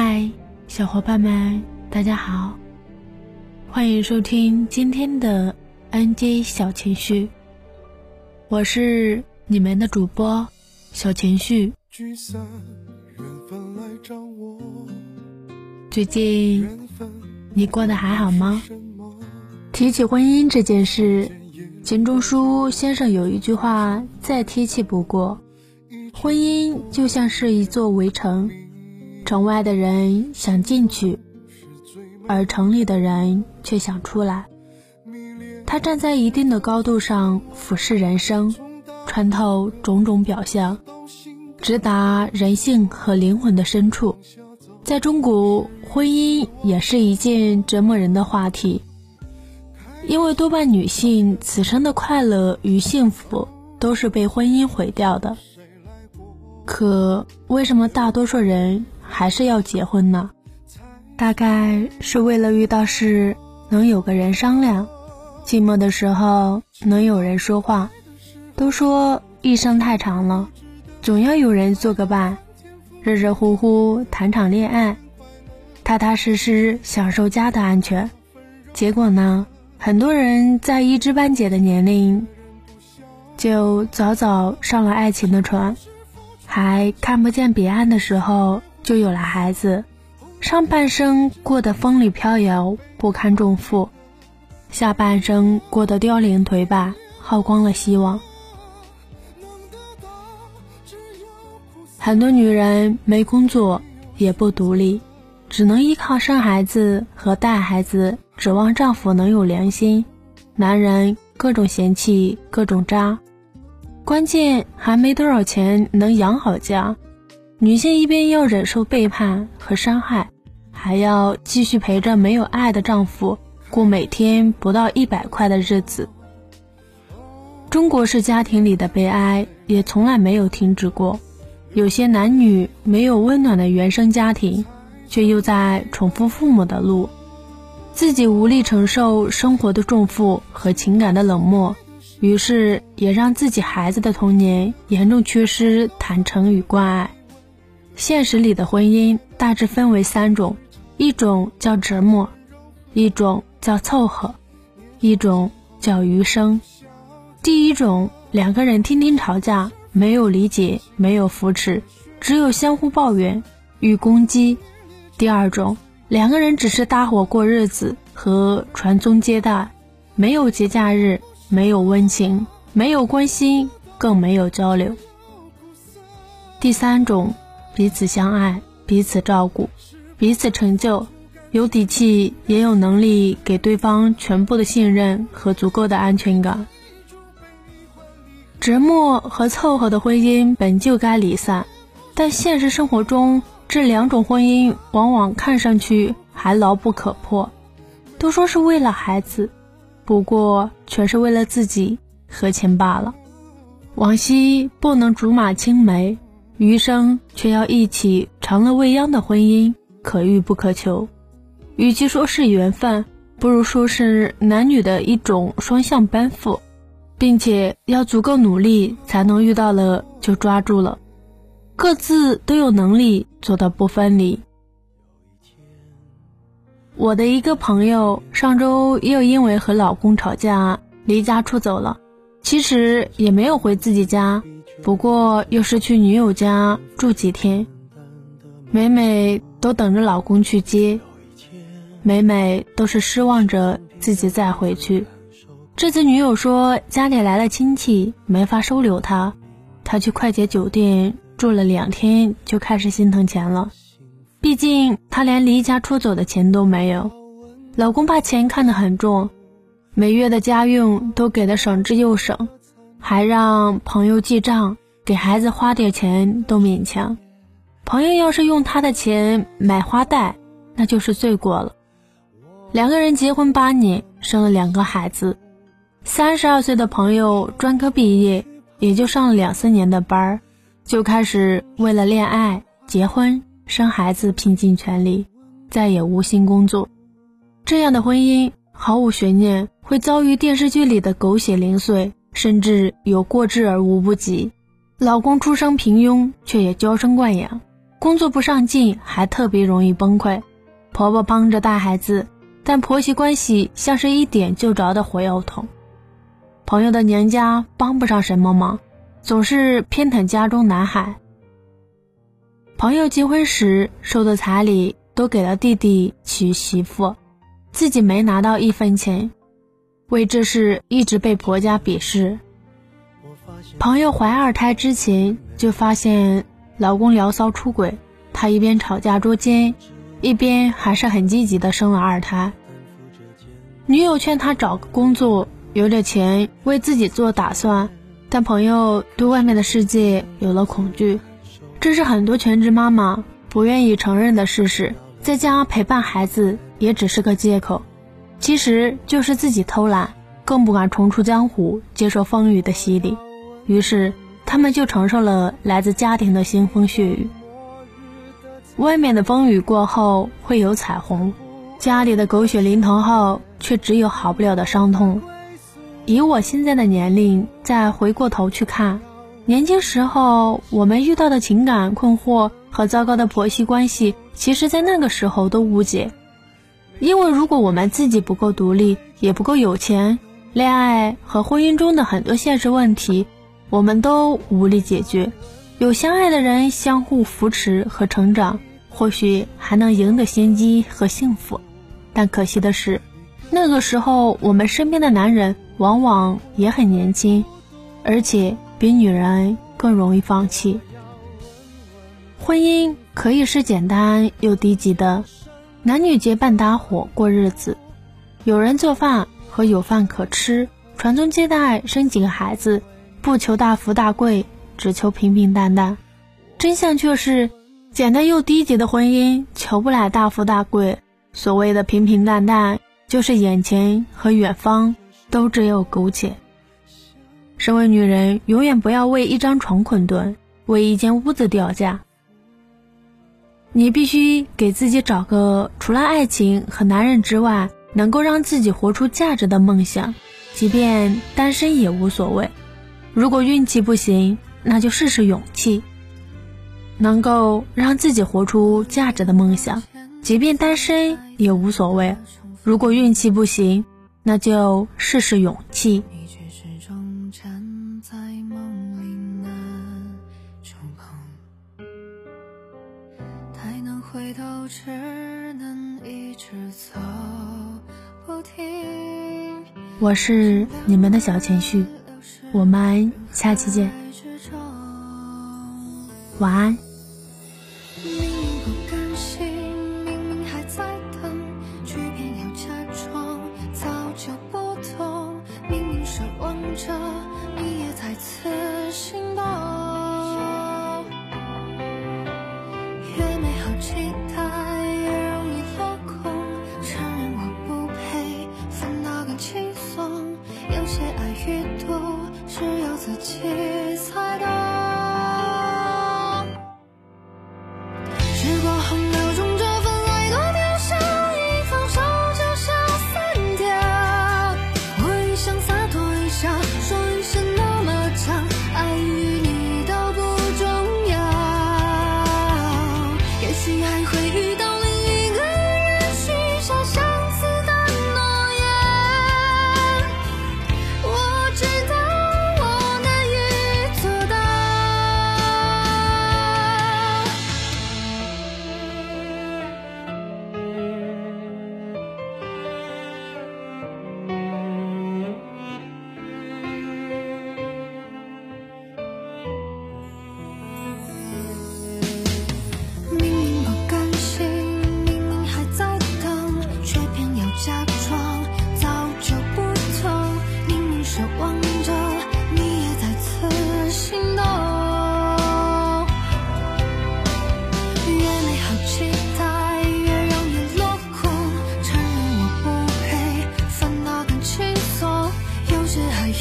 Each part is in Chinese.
嗨，小伙伴们，大家好，欢迎收听今天的 NJ 小情绪，我是你们的主播小情绪。最近你过得还好吗？提起婚姻这件事，钱钟书先生有一句话再贴切不过：婚姻就像是一座围城。城外的人想进去，而城里的人却想出来。他站在一定的高度上俯视人生，穿透种种表象，直达人性和灵魂的深处。在中国，婚姻也是一件折磨人的话题，因为多半女性此生的快乐与幸福都是被婚姻毁掉的。可为什么大多数人？还是要结婚呢，大概是为了遇到事能有个人商量，寂寞的时候能有人说话。都说一生太长了，总要有人做个伴，热热乎乎谈场恋爱，踏踏实实享受家的安全。结果呢，很多人在一知半解的年龄，就早早上了爱情的船，还看不见彼岸的时候。就有了孩子，上半生过得风雨飘摇，不堪重负；下半生过得凋零颓败，耗光了希望。很多女人没工作，也不独立，只能依靠生孩子和带孩子，指望丈夫能有良心。男人各种嫌弃，各种渣，关键还没多少钱能养好家。女性一边要忍受背叛和伤害，还要继续陪着没有爱的丈夫过每天不到一百块的日子。中国式家庭里的悲哀也从来没有停止过。有些男女没有温暖的原生家庭，却又在重复父母的路，自己无力承受生活的重负和情感的冷漠，于是也让自己孩子的童年严重缺失坦诚与关爱。现实里的婚姻大致分为三种，一种叫折磨，一种叫凑合，一种叫余生。第一种，两个人天天吵架，没有理解，没有扶持，只有相互抱怨与攻击。第二种，两个人只是搭伙过日子和传宗接代，没有节假日，没有温情，没有关心，更没有交流。第三种。彼此相爱，彼此照顾，彼此成就，有底气，也有能力给对方全部的信任和足够的安全感。折磨和凑合的婚姻本就该离散，但现实生活中，这两种婚姻往往看上去还牢不可破。都说是为了孩子，不过全是为了自己和钱罢了。往昔不能竹马青梅。余生却要一起尝了未央的婚姻，可遇不可求。与其说是缘分，不如说是男女的一种双向奔赴，并且要足够努力才能遇到了就抓住了，各自都有能力做到不分离。我的一个朋友上周又因为和老公吵架离家出走了，其实也没有回自己家。不过又是去女友家住几天，每每都等着老公去接，每每都是失望着自己再回去。这次女友说家里来了亲戚，没法收留她，她去快捷酒店住了两天，就开始心疼钱了。毕竟她连离家出走的钱都没有，老公把钱看得很重，每月的家用都给的省之又省。还让朋友记账，给孩子花点钱都勉强。朋友要是用他的钱买花带，那就是罪过了。两个人结婚八年，生了两个孩子。三十二岁的朋友专科毕业，也就上了两三年的班儿，就开始为了恋爱、结婚、生孩子拼尽全力，再也无心工作。这样的婚姻毫无悬念，会遭遇电视剧里的狗血零碎。甚至有过之而无不及。老公出生平庸，却也娇生惯养，工作不上进，还特别容易崩溃。婆婆帮着带孩子，但婆媳关系像是一点就着的火药桶。朋友的娘家帮不上什么忙，总是偏袒家中男孩。朋友结婚时收的彩礼都给了弟弟娶媳妇，自己没拿到一分钱，为这事一直被婆家鄙视。朋友怀二胎之前就发现老公聊骚出轨，她一边吵架捉奸，一边还是很积极的生了二胎。女友劝他找个工作。有点钱为自己做打算，但朋友对外面的世界有了恐惧，这是很多全职妈妈不愿意承认的事实。在家陪伴孩子也只是个借口，其实就是自己偷懒，更不敢重出江湖接受风雨的洗礼。于是他们就承受了来自家庭的腥风血雨。外面的风雨过后会有彩虹，家里的狗血淋头后却只有好不了的伤痛。以我现在的年龄再回过头去看，年轻时候我们遇到的情感困惑和糟糕的婆媳关系，其实在那个时候都无解。因为如果我们自己不够独立，也不够有钱，恋爱和婚姻中的很多现实问题，我们都无力解决。有相爱的人相互扶持和成长，或许还能赢得先机和幸福。但可惜的是，那个时候我们身边的男人。往往也很年轻，而且比女人更容易放弃。婚姻可以是简单又低级的，男女结伴搭伙过日子，有人做饭和有饭可吃，传宗接代，生几个孩子，不求大富大贵，只求平平淡淡。真相却是，简单又低级的婚姻求不来大富大贵，所谓的平平淡淡，就是眼前和远方。都只有苟且。身为女人，永远不要为一张床困顿，为一间屋子掉价。你必须给自己找个除了爱情和男人之外，能够让自己活出价值的梦想，即便单身也无所谓。如果运气不行，那就试试勇气。能够让自己活出价值的梦想，即便单身也无所谓。如果运气不行，那就试试勇气。我是你们的小情绪，我们下期见，晚安。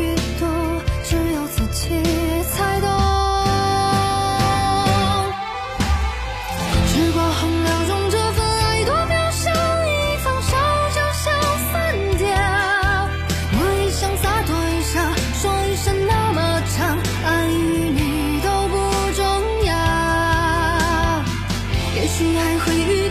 一度只有自己才懂时光洪流中这份爱多渺小一放手就消散掉我也想洒脱一笑说一生那么长爱与你都不重要也许还会遇